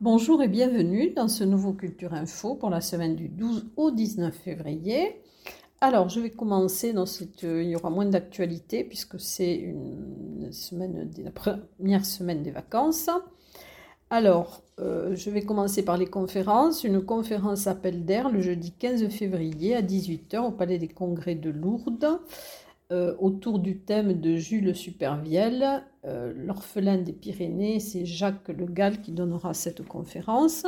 Bonjour et bienvenue dans ce nouveau Culture Info pour la semaine du 12 au 19 février. Alors, je vais commencer dans cette. Euh, il y aura moins d'actualité puisque c'est une semaine, la première semaine des vacances. Alors, euh, je vais commencer par les conférences. Une conférence appel d'air le jeudi 15 février à 18h au Palais des Congrès de Lourdes. Euh, autour du thème de Jules Supervielle, euh, l'orphelin des Pyrénées. C'est Jacques Le Gall qui donnera cette conférence.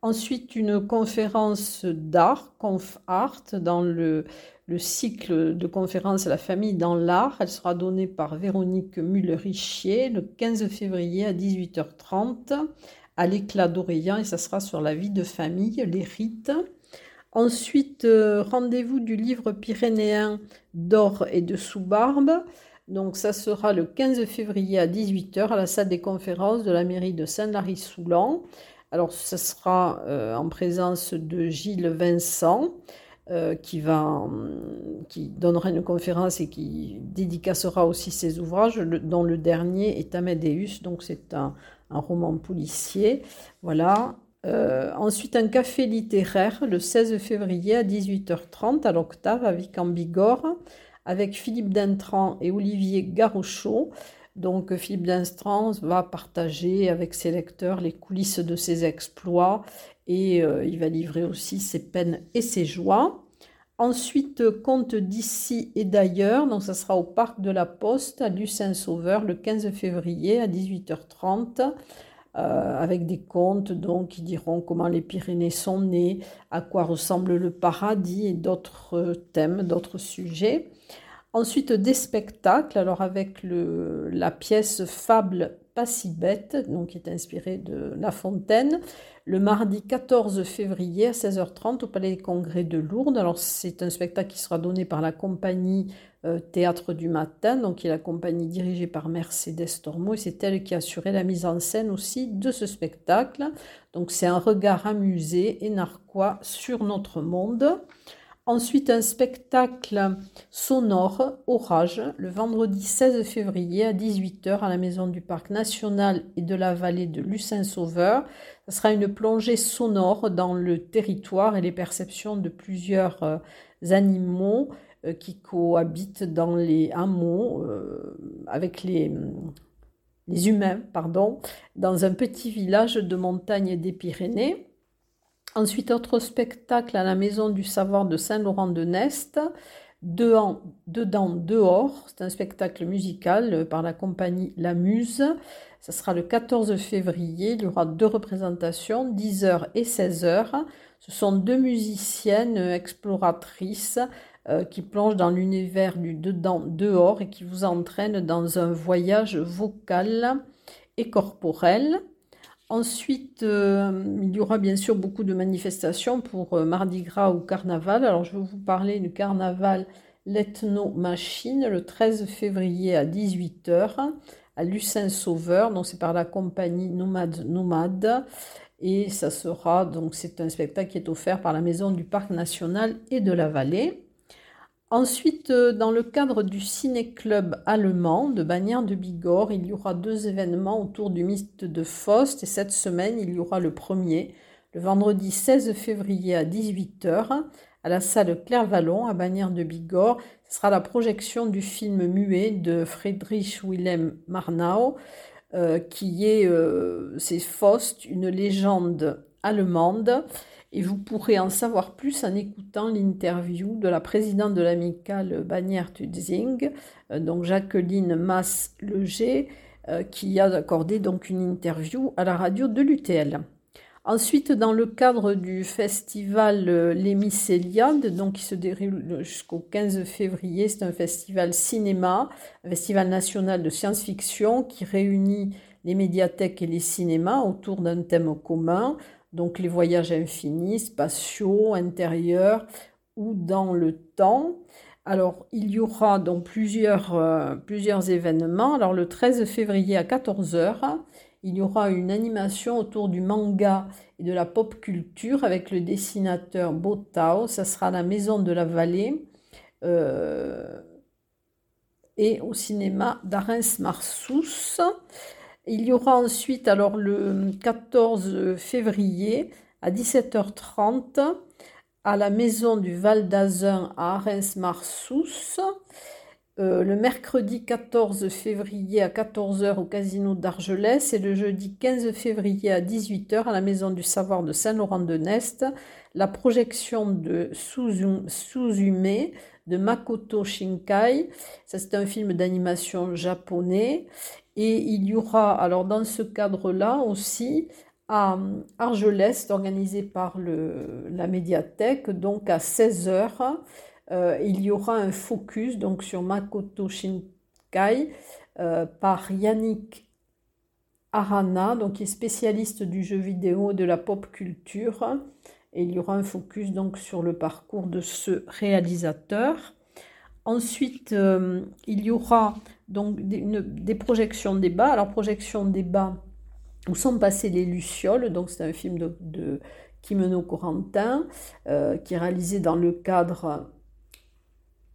Ensuite, une conférence d'art, Conf Art, dans le, cycle de conférences La famille dans l'art. Elle sera donnée par Véronique Muller-Richier le 15 février à 18h30 à l'éclat d'Orient et ça sera sur la vie de famille, les rites. Ensuite, euh, rendez-vous du livre pyrénéen d'or et de sous-barbe. Donc ça sera le 15 février à 18h à la salle des conférences de la mairie de Saint-Lary-Soulan. Alors ce sera euh, en présence de Gilles Vincent euh, qui, va, qui donnera une conférence et qui dédicacera aussi ses ouvrages, dont le dernier est Amadeus, donc c'est un roman policier. Voilà. Euh, ensuite, un café littéraire le 16 février à 18h30 à l'Octave avec Ambigore, avec Philippe Dintran et Olivier Garochot. Donc, Philippe Dintran va partager avec ses lecteurs les coulisses de ses exploits et euh, il va livrer aussi ses peines et ses joies. Ensuite, conte d'ici et d'ailleurs, donc ça sera au Parc de la Poste à Lucin-Sauveur le 15 février à 18h30 euh, avec des contes donc, qui diront comment les Pyrénées sont nées, à quoi ressemble le paradis et d'autres thèmes, d'autres sujets. Ensuite, des spectacles, alors avec la pièce Fable pas si bête, donc qui est inspirée de La Fontaine, le mardi 14 février à 16h30 au Palais des Congrès de Lourdes. Alors c'est un spectacle qui sera donné par la compagnie euh, Théâtre du Matin, donc qui est la compagnie dirigée par Mercedes Tormo, et c'est elle qui a la mise en scène aussi de ce spectacle. Donc c'est un regard amusé et narquois sur notre monde. Ensuite, un spectacle sonore, Orage, le vendredi 16 février à 18h à la Maison du Parc National et de la vallée de Lucin-Sauveur. Ce sera une plongée sonore dans le territoire et les perceptions de plusieurs euh, animaux qui cohabitent dans les hameaux euh, avec les, les humains, pardon, dans un petit village de montagne des Pyrénées. Ensuite, autre spectacle à la Maison du Savoir de Saint-Laurent-de-Nest, Dedans, Dehors. C'est un spectacle musical par la compagnie La Muse. Ça sera le 14 février. Il y aura deux représentations, 10h et 16h. Ce sont deux musiciennes exploratrices euh, qui plongent dans l'univers du dedans, dehors et qui vous entraînent dans un voyage vocal et corporel. Ensuite, euh, il y aura bien sûr beaucoup de manifestations pour euh, Mardi Gras ou Carnaval. Alors, je vais vous parler du carnaval L'Ethno Machine le 13 février à 18h à Lucin-Sauveur. Donc, c'est par la compagnie Nomade Nomade. Et ça sera, donc, c'est un spectacle qui est offert par la Maison du Parc National et de la Vallée. Ensuite, euh, dans le cadre du ciné-club allemand de Bagnères de Bigorre, il y aura deux événements autour du mythe de Faust. Et cette semaine, il y aura le premier, le vendredi 16 février à 18h, à la salle Claire-Vallon à Bagnères de Bigorre. Ce sera la projection du film muet de Friedrich Wilhelm Marnau, euh, qui est, euh, c'est Faust, une légende allemande et vous pourrez en savoir plus en écoutant l'interview de la présidente de l'amicale Bagnères Tudzing, euh, donc Jacqueline Mass-Leger, euh, qui a accordé donc une interview à la radio de l'UTL. Ensuite, dans le cadre du festival euh, Les donc qui se déroule jusqu'au 15 février, c'est un festival cinéma, un festival national de science-fiction qui réunit les médiathèques et les cinémas autour d'un thème commun donc les voyages infinis, spatiaux, intérieurs ou dans le temps. Alors, il y aura donc plusieurs, euh, plusieurs événements. Alors, le 13 février à 14h, il y aura une animation autour du manga et de la pop culture avec le dessinateur Botao. Ça sera à la Maison de la Vallée euh, et au cinéma d'Arens Marsous. Il y aura ensuite, alors le 14 février à 17h30, à la maison du Val d'Azun à Arens-Marsous. Euh, le mercredi 14 février à 14h au casino d'Argelès et le jeudi 15 février à 18h à la maison du savoir de Saint-Laurent-de-Nest, la projection de Suzume de Makoto Shinkai. Ça, c'est un film d'animation japonais. Et il y aura, alors dans ce cadre-là aussi, à Argelès, organisé par le, la médiathèque, donc à 16h, euh, il y aura un focus donc sur Makoto Shinkai euh, par Yannick Arana, donc qui est spécialiste du jeu vidéo de la pop culture. Il y aura un focus donc sur le parcours de ce réalisateur. Ensuite, euh, il y aura donc des, projections débat. Alors, projection débat, où sont passées les Lucioles. Donc, c'est un film de, de Kimeno Corentin qui est réalisé dans le cadre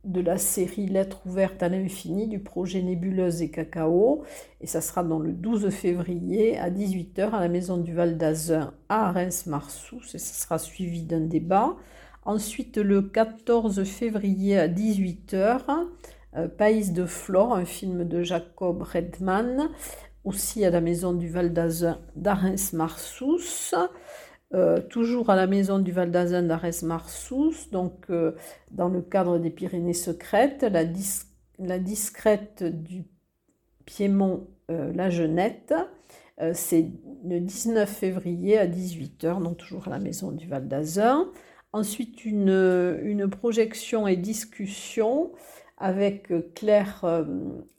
de la série Lettres ouvertes à l'infini du projet Nébuleuse et Cacao. Et ça sera dans le 12 février à 18h à la maison du Val d'Azun à Reims-Marsous. Et ça sera suivi d'un débat. Ensuite, le 14 février à 18h, euh, Pays de Flore, un film de Jacob Redman, aussi à la maison du Val d'Azun d'Arens-Marsous. Euh, toujours à la maison du Val d'Azun d'Arès Marsous, donc euh, dans le cadre des Pyrénées secrètes, la, discrète du Piémont euh, La Genette. C'est le 19 février à 18h, donc toujours à la maison du Val d'Azun. Ensuite, une, une, projection et discussion avec Claire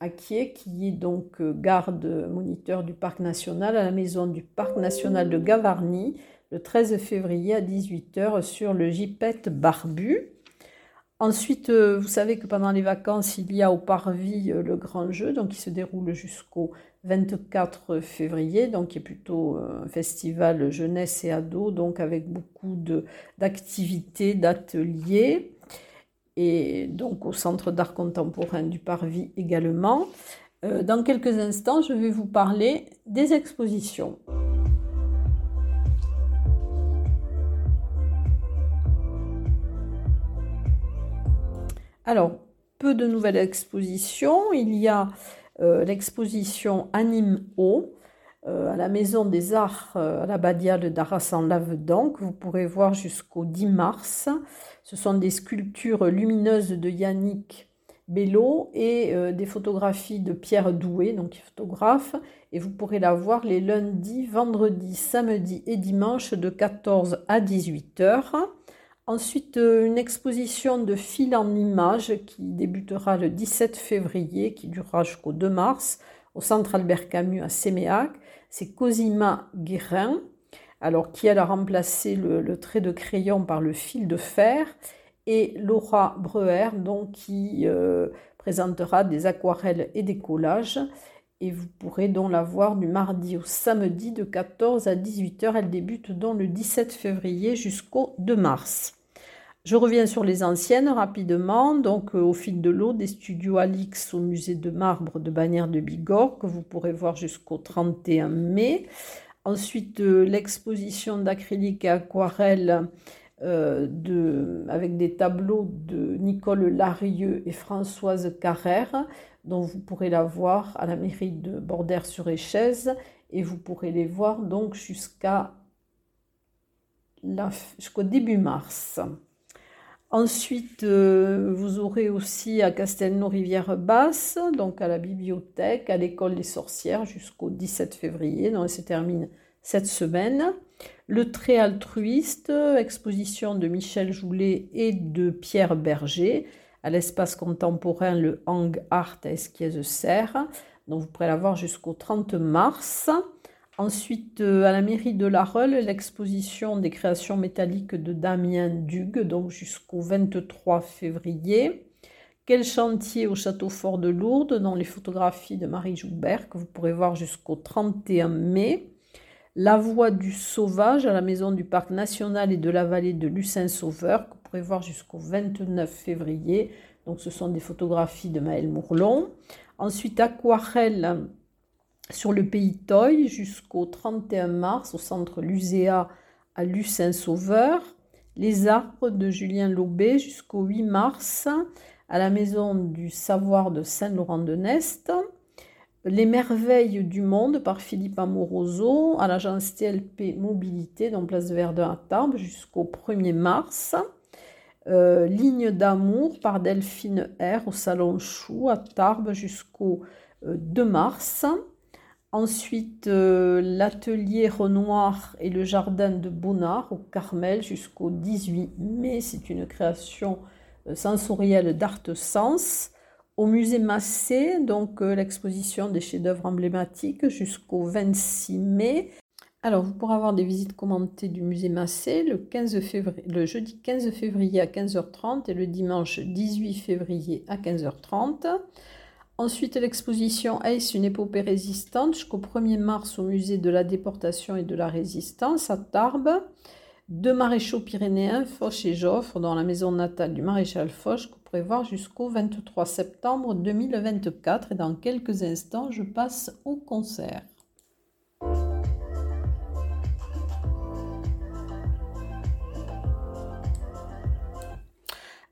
Acquier, qui est donc garde moniteur du parc national à la maison du parc national de Gavarnie, le 13 février à 18h sur le Gipette Barbu. Ensuite, euh, vous savez que pendant les vacances, il y a au Parvis euh, le grand jeu, donc qui se déroule jusqu'au 24 février, donc qui est plutôt euh, un festival jeunesse et ado, donc avec beaucoup d'activités, d'ateliers, et donc au Centre d'art contemporain du Parvis également. Dans quelques instants, je vais vous parler des expositions. Alors, peu de nouvelles expositions. Il y a euh, l'exposition Anime Eau euh, à la Maison des Arts euh, à la Badiale d'Arras en Lavedan que vous pourrez voir jusqu'au 10 mars. Ce sont des sculptures lumineuses de Yannick Bello et des photographies de Pierre Doué, donc photographe. Et vous pourrez la voir les lundis, vendredis, samedis et dimanches de 14 à 18 heures. Ensuite, euh, une exposition de fil en images qui débutera le 17 février, qui durera jusqu'au 2 mars, au Centre Albert Camus à Séméac. C'est Cosima Guérin, alors qui elle a remplacé le, trait de crayon par le fil de fer, et Laura Breuer, donc qui euh, présentera des aquarelles et des collages. Et vous pourrez donc la voir du mardi au samedi de 14 à 18h. Elle débute donc le 17 février jusqu'au 2 mars. Je reviens sur les anciennes rapidement. Donc, euh, au fil de l'eau, des studios Alix au musée de marbre de Bagnères de Bigorre, que vous pourrez voir jusqu'au 31 mai. Ensuite, euh, l'exposition d'acrylique et aquarelle euh, avec des tableaux de Nicole Larieux et Françoise Carrère, dont vous pourrez la voir à la mairie de Bordère-sur-Échez. Et vous pourrez les voir donc jusqu'au début mars. Ensuite, euh, vous aurez aussi à Castelnau-Rivière-Basse, donc à la bibliothèque, à l'école des sorcières jusqu'au 17 février, donc elle se termine cette semaine. Le trait altruiste, exposition de Michel Joulet et de Pierre Berger à l'espace contemporain le Hang Art à Esquies-Serre. Donc vous pourrez la voir jusqu'au 30 mars. Ensuite, euh, à la mairie de La Reule, l'exposition des créations métalliques de Damien Dugue, donc jusqu'au 23 février. Quel chantier au château fort de Lourdes, dans les photographies de Marie Joubert, que vous pourrez voir jusqu'au 31 mai. La voie du sauvage à la maison du parc national et de la vallée de Lucin-Sauveur, que vous pourrez voir jusqu'au 29 février. Donc ce sont des photographies de Maël Mourlon. Ensuite, aquarelle sur le pays Toy jusqu'au 31 mars au centre Luséa à Lucin-Sauveur. Les arbres de Julien Lobé jusqu'au 8 mars à la maison du savoir de Saint-Laurent-de-Nest. Les merveilles du monde par Philippe Amoroso à l'agence TLP Mobilité dans Place Verdun à Tarbes jusqu'au 1er mars. Euh, Ligne d'amour par Delphine R au Salon Chou à Tarbes jusqu'au 2 euh, mars. Ensuite, euh, l'atelier Renoir et le jardin de Bonnard au Carmel jusqu'au 18 mai. C'est une création sensorielle d'Art Sens. Au musée Massé, donc l'exposition des chefs-d'œuvre emblématiques jusqu'au 26 mai. Alors, vous pourrez avoir des visites commentées du musée Massé le, 15 février, le jeudi 15 février à 15h30 et le dimanche 18 février à 15h30. Ensuite, l'exposition Ace, une épopée résistante jusqu'au 1er mars au musée de la déportation et de la résistance à Tarbes. Deux maréchaux pyrénéens, Foch et Joffre, dans la maison natale du maréchal Foch, que vous pourrez voir jusqu'au 23 septembre 2024. Et dans quelques instants, je passe au concert.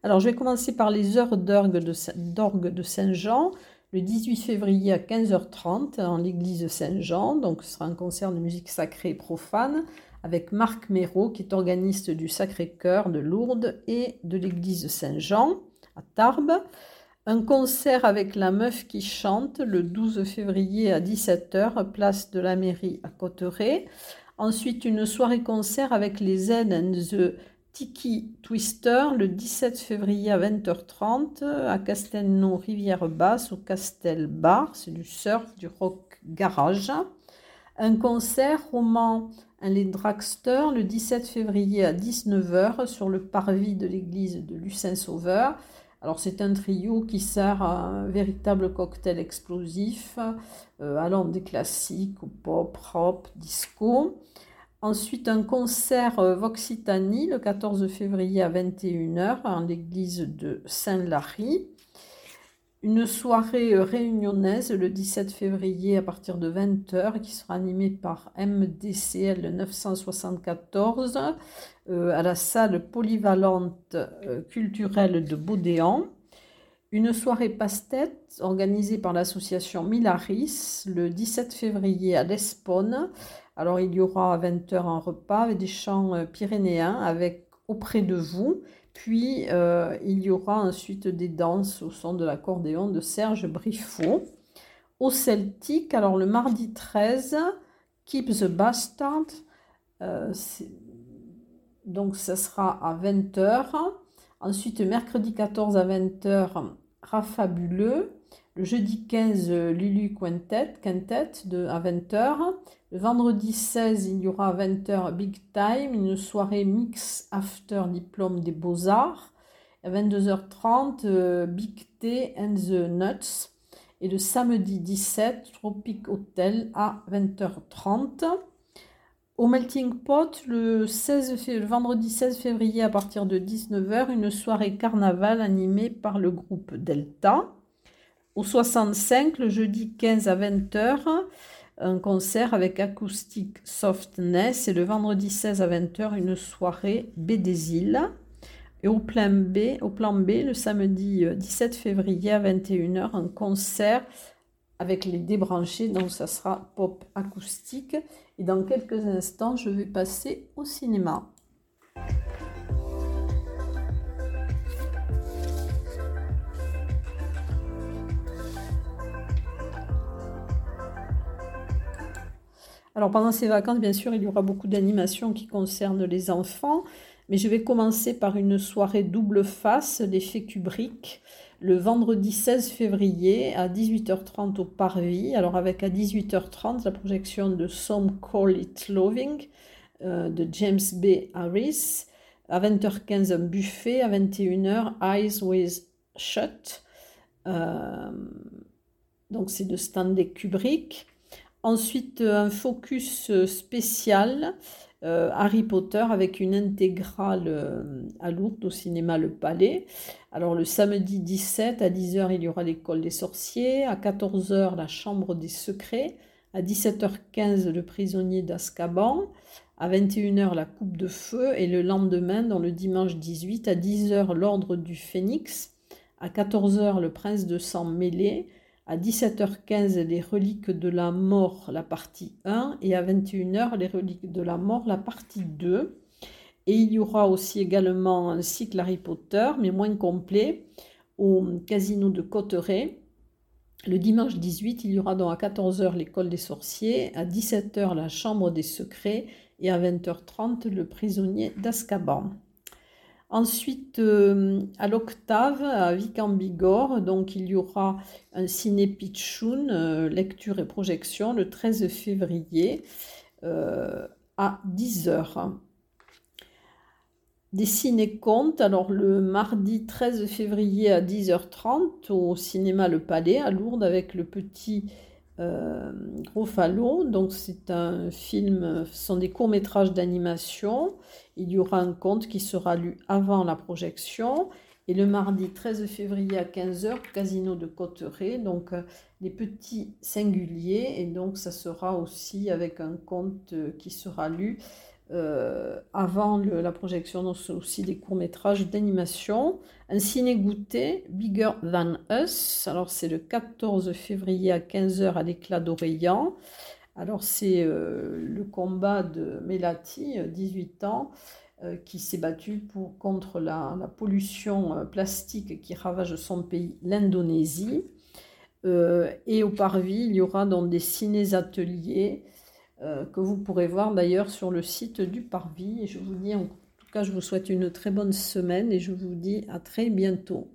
Alors, je vais commencer par les heures d'orgue de, Saint-Jean, le 18 février à 15h30 en l'église Saint-Jean. Donc, ce sera un concert de musique sacrée et profane avec Marc Méraud, qui est organiste du Sacré-Cœur de Lourdes et de l'église Saint-Jean à Tarbes. Un concert avec la meuf qui chante le 12 février à 17h, place de la mairie à Cotteret. Ensuite, une soirée concert avec les Zen and the Tiki Twister le 17 février à 20h30 à Castelnau Rivière Basse au Castel Bar, c'est du surf, du rock garage. Un concert roman les Dragster le 17 février à 19h sur le parvis de l'église de Lucin Sauveur. Alors c'est un trio qui sert à un véritable cocktail explosif euh, allant des classiques au pop, rock, disco. Ensuite, un concert euh, Voxitanie le 14 février à 21h en l'église de Saint-Lary. Une soirée euh, réunionnaise le 17 février à partir de 20h qui sera animée par MDCL 974 euh, à la salle polyvalente culturelle de Baudéan. Une soirée passe-tête organisée par l'association Milaris le 17 février à l'Espone alors il y aura à 20h un repas avec des chants euh, pyrénéens avec auprès de vous. Puis euh, il y aura ensuite des danses au son de l'accordéon de Serge Briffaut. Au Celtic, alors le mardi 13, Keep the Bastard. Euh, donc ça sera à 20h. Ensuite, mercredi 14 à 20h, Rafabuleux. Le jeudi 15, Lulu Quintet, Quintet de, à 20h. Le vendredi 16, il y aura à 20h Big Time, une soirée mix after diplôme des beaux-arts. À 22h30, euh, Big Tea and the Nuts. Et le samedi 17, Tropic Hotel à 20h30. Au Melting Pot, le, 16 le vendredi 16 février à partir de 19h, une soirée carnaval animée par le groupe Delta. Au 65, le jeudi 15 à 20h, un concert avec acoustique Softness et le vendredi 16 à 20h une soirée B des îles. Et au plan B, au plan B, le samedi 17 euh, février à 21h, un concert avec les débranchés, donc ça sera pop acoustique. Et dans quelques instants, je vais passer au cinéma. Alors pendant ces vacances, bien sûr, il y aura beaucoup d'animations qui concernent les enfants, mais je vais commencer par une soirée double face d'effet Kubrick le vendredi 16 février à 18h30 au Parvis. Alors avec à 18h30 la projection de Some Call It Loving euh, de James B. Harris. À 20h15 un buffet. À 21h Eyes with Shut. Euh, donc c'est de Stanley Kubrick. Ensuite, un focus spécial euh, Harry Potter avec une intégrale euh, à Lourdes au cinéma Le Palais. Alors le samedi 17 à 10h, il y aura l'école des sorciers. À 14h, la chambre des secrets À 17h15, le prisonnier d'Azkaban. À 21h, la coupe de feu. Et le lendemain, dans le dimanche 18, à 10h, l'ordre du phénix. À 14h, le prince de sang mêlé. À 17h15, les reliques de la mort, la partie 1. Et à 21h, les reliques de la mort, la partie 2. Et il y aura aussi également un cycle Harry Potter, mais moins complet, au casino de Cotteret. Le dimanche 18, il y aura donc à 14h l'école des sorciers, à 17h la chambre des secrets et à 20h30 le prisonnier d'Azkaban. Ensuite, euh, à l'octave, à Vic en donc il y aura un ciné pitchoun, euh, lecture et projection, le 13 février euh, à 10h. Des ciné-contes, alors le mardi 13 février à 10h30 au cinéma Le Palais à Lourdes avec le petit euh, Gros Donc c'est un film, ce sont des courts-métrages d'animation. Il y aura un conte qui sera lu avant la projection. Et le mardi 13 février à 15h, Casino de Cotteret, donc euh, les petits singuliers. Et donc ça sera aussi avec un conte euh, qui sera lu euh, avant la projection, donc aussi des courts-métrages d'animation. Un ciné-goûter, Bigger Than Us. Alors, c'est le 14 février à 15h à l'éclat d'Orléans. Alors, c'est euh, le combat de Melati, 18 euh, ans, qui s'est battu pour, contre la, pollution plastique qui ravage son pays, l'Indonésie. et au Parvis, il y aura donc des ciné-ateliers euh, que vous pourrez voir d'ailleurs sur le site du Parvis. Et je vous dis en tout cas, je vous souhaite une très bonne semaine et je vous dis à très bientôt.